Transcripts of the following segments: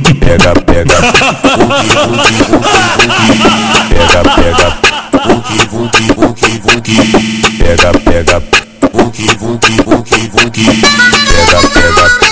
Pega, pega. Pega, pega. Pega, pega. Pega, pega.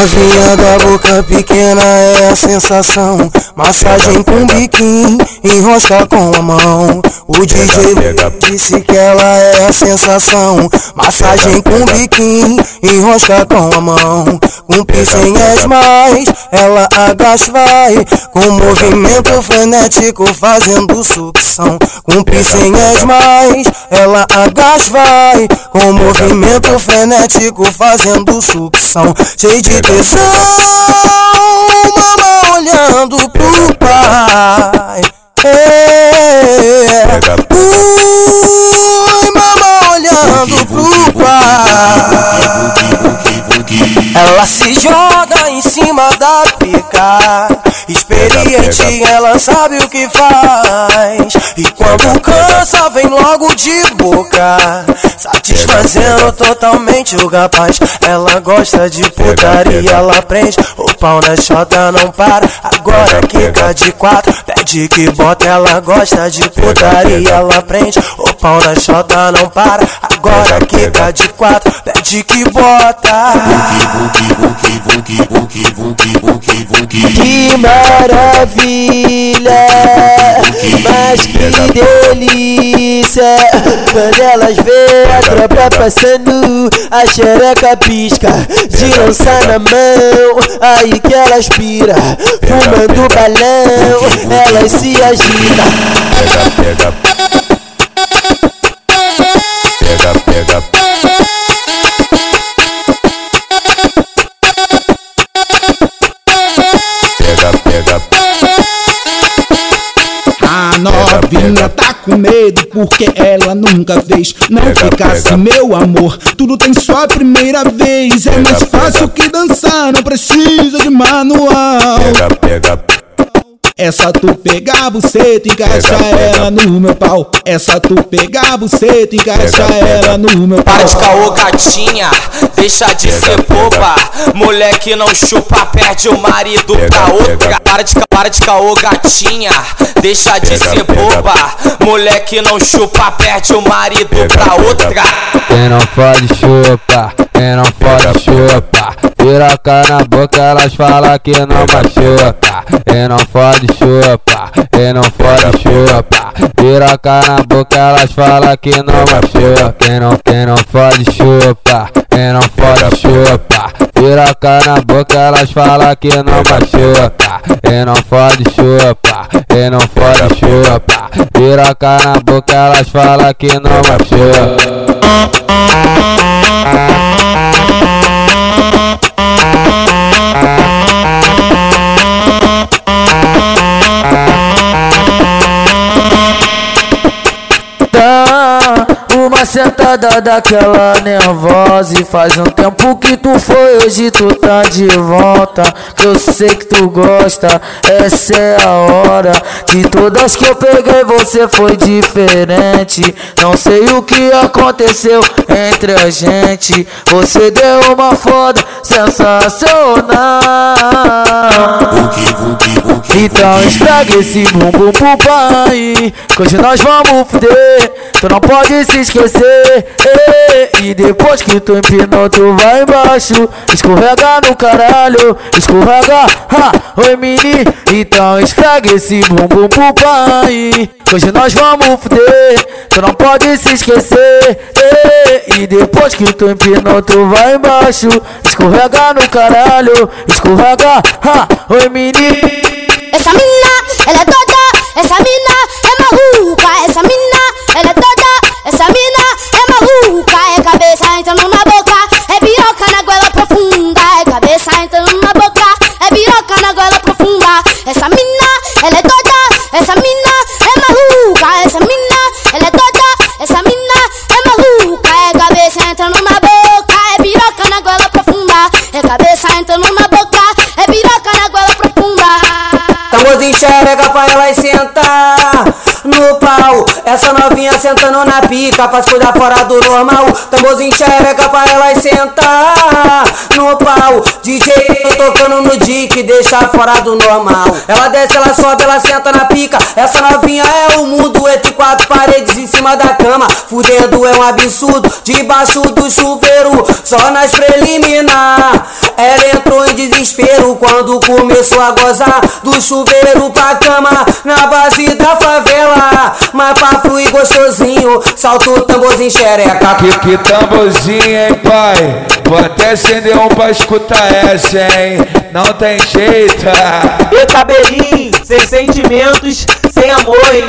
Novinha da boca pequena é a sensação. Massagem com biquinho, enrosca com a mão. O DJ disse que ela é a sensação. Massagem com biquinho, enrosca com a mão. Com piscinhas mais, ela agacha vai. Com movimento frenético fazendo sucção. Com piscinhas mais, ela agacha vai. Com movimento frenético fazendo sucção. Cheio de tesão, mama olhando pro pai. É. Ui, mama olhando pro pai. Ela se joga em cima da pica. Experiente, ela sabe o que faz. E quando cansa, vem logo de boca. Satisfazendo totalmente o rapaz. Ela gosta de putaria, ela prende. O pau na chota não para. Agora quica de quatro. Pede que bota, ela gosta de putaria, ela prende. O pau na chota não para. Agora quica de quatro. Pede que bota. Que maravilha, mas que delícia Quando elas vê a tropa passando A xereca pisca, de lançar na mão Aí que elas pira, fumando balão Elas se agitam Pega, pega. Pega, pega. Pega. A novinha tá com medo porque ela nunca fez. Não Pega, ficasse pega. meu amor, tudo tem sua primeira vez. É mais Pega, fácil pega. que dançar, não precisa de manual. Pega, pega. É só tu pegar a buceta e encaixar ela no meu pau. É só tu pegar a buceta e encaixar ela no meu pau. Para de caô, gatinha, deixa de ser boba. Moleque não chupa, perde o marido pra outra. Para de, para de caô, gatinha, deixa de ser boba. Moleque não chupa, perde o marido pra outra. Quem não pode chupa, quem não pode chupa. Piroca na boca, elas falam que não machuca. Quem não pode chupa, quem não pode chupa. Piroca na boca, elas falam que não machuca. Quem não, quem não pode chupa, quem não pode chupa. Piroca na boca, elas falam que não machuca. Quem não pode chupa, quem não pode chupa. Piroca na boca, elas falam que não machuca. Sentada daquela nervosa E faz um tempo que tu foi, hoje tu tá de volta. Que eu sei que tu gosta, essa é a hora. De todas que eu peguei você foi diferente. Não sei o que aconteceu entre a gente. Você deu uma foda sensacional. Então esfrega esse bumbum pro pai Que hoje nós vamos fuder. Tu não pode se esquecer E depois que tu empinou tu vai embaixo. Escorrega no caralho Escorrega, ha, oi mini. Então esfrega esse bumbum pro pai. Hoje nós vamos fuder Tu não pode se esquecer. E depois que tu empinou tu vai embaixo. Escorrega no caralho Escorrega, ha, oi mini. Essa mina, ela é toda, essa mina faz coisa fora do normal. Tamborzinho xereca pra elas sentar pau. DJ tocando no dick, deixa fora do normal. Ela desce, ela sobe, ela senta na pica. Essa novinha é o mundo entre quatro paredes em cima da cama. Fudendo é um absurdo, debaixo do chuveiro, só nas preliminar. Ela entrou em desespero quando começou a gozar do chuveiro pra cama na base da favela. Mas pra fluir gostosinho, salto o tamborzinho xereca. Que, que tamborzinho, hein, pai? Vou até acender um pra escutar essa, hein? Não tem jeito. E cabelinho, sem sentimentos, sem amor, hein?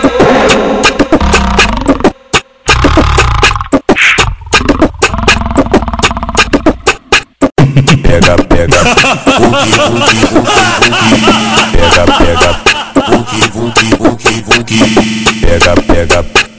Pega, pega. Vuki, vuki, vuki, vuki. Pega, pega. Vuki, vuki, vuki, vuki. Pega, pega.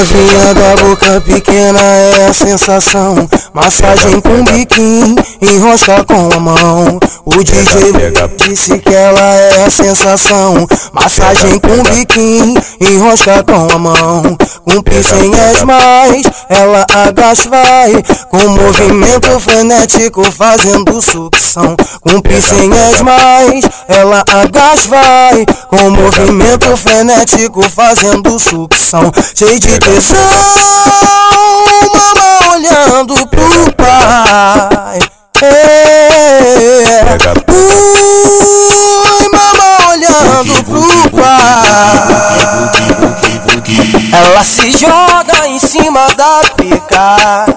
Novinha da boca pequena é a sensação. Massagem com biquinho, enrocha com a mão. O DJ disse que ela é a sensação. Massagem com biquinho, enrocha com a mão. Com piscinhas mais, ela agacha vai. Com movimento frenético fazendo sucção. Com piscinhas mais, ela agacha vai. Com movimento frenético fazendo sucção. Cheio de tesão, mama olhando pro pai. É. Ui, mama olhando pro pai. Ela se joga em cima da pica.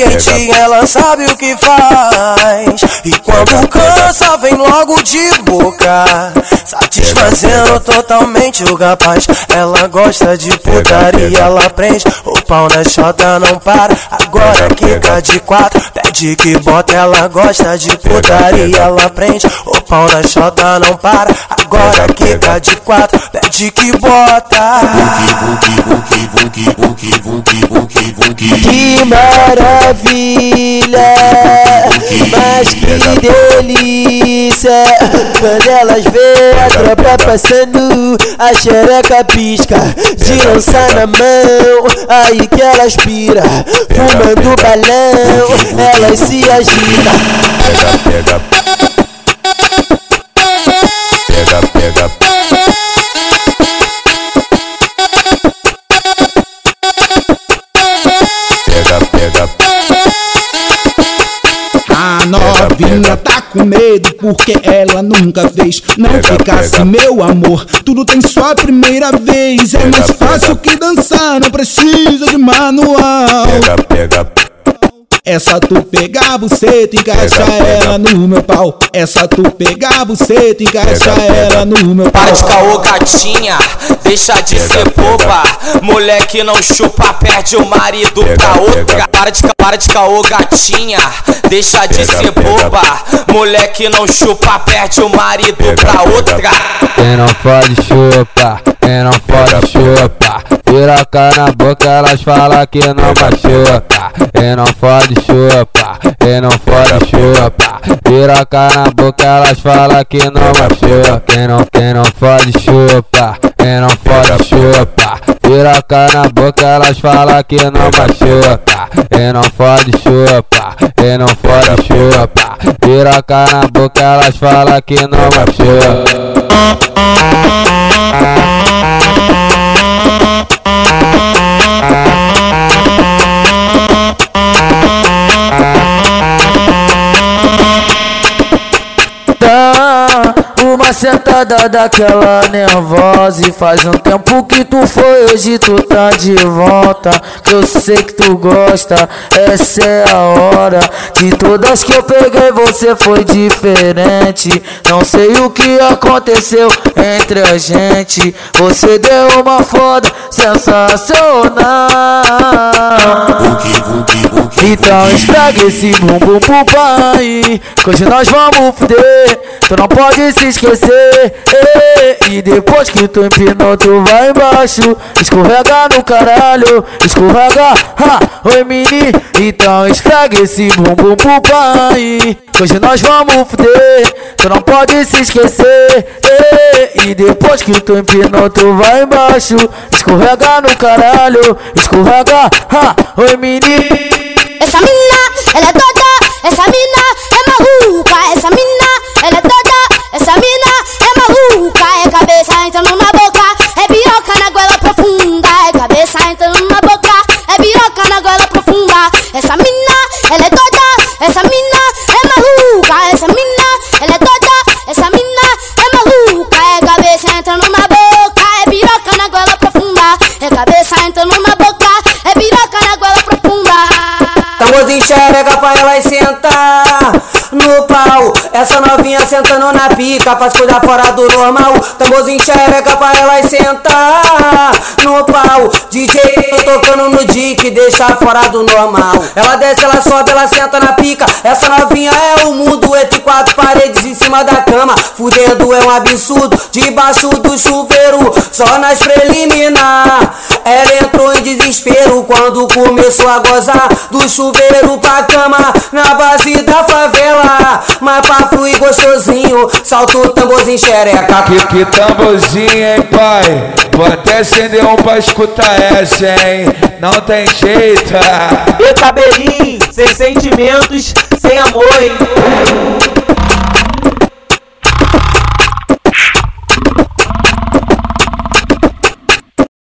Experiente, ela sabe o que faz. E quando cansa, vem logo de boca. Satisfazendo totalmente o rapaz. Ela gosta de putaria, ela prende. O pau na chota não para. Agora quica de quatro. Pede que bota, ela gosta de putaria, ela prende. O pau na chota não para. Agora quica de quatro. Pede que bota. Que maravilha, mas que delícia Quando elas vê a tropa passando A xereca pisca, de lança na mão Aí que elas pira, fumando balão Elas se agitam Pega, pega. Pega, pega. Pega, novinha tá com medo porque ela nunca fez. Não Pega, ficasse pega. meu amor, tudo tem sua primeira vez. É mais fácil que dançar, não precisa de manual. Pega, pega. É só tu pegar a buceta e pega. ela no meu pau. É só tu pegar a buceta e pega. ela no meu pau. Para de caô, gatinha, deixa de ser boba. Moleque não chupa, perde o marido Pega, pra outra. Para de, para de caô, gatinha, deixa de Pega, ser pega. boba. Moleque não chupa, perde o marido Pega, pra outra. Quem não pode chupa, quem não pode chupa. Piroca na boca, elas falam que não machuca. Quem não pode chupa, quem não pode chupa. Piroca na boca, elas falam que não machuca. Quem não, quem não pode chupa, quem não pode chupa. Piroca na boca, elas falam que não machuca. Quem não pode chupa, quem não pode chupa. Piroca na boca, elas falam que não machuca. Sentada daquela nervosa E faz um tempo que tu foi, hoje tu tá de volta. Que eu sei que tu gosta, essa é a hora. De todas que eu peguei você foi diferente. Não sei o que aconteceu entre a gente. Você deu uma foda sensacional. Então esfrega esse bumbum pro pai Que hoje nós vamos fuder. Tu não pode se esquecer. E depois que tu empinou, tu vai embaixo. Escorrega no caralho, escorrega. Ha, oi mini, então esfrega esse bumbum pro pai. Hoje nós vamos fuder, tu não pode se esquecer. E depois que tu empinou, tu vai embaixo. Escorrega no caralho, escorrega. Ha, oi mini. Essa novinha sentando na pica, faz coisa fora do normal. Tamborzinho xereca pra ela sentar no pau. DJ tocando no dick, deixa fora do normal. Ela desce, ela sobe, ela senta na pica. Essa novinha é o mundo entre quatro paredes em cima da cama. Fudendo é um absurdo, debaixo do chuveiro, só nas preliminar. Ela entrou em desespero quando começou a gozar do chuveiro pra cama na base da favela. Mas pra fluir tamborzinho, salta o tamborzinho xereca. Que, que tamborzinho, hein, pai? Vou até acender um pra escutar essa, hein? Não tem jeito. E cabelinho, sem sentimentos, sem amor, hein?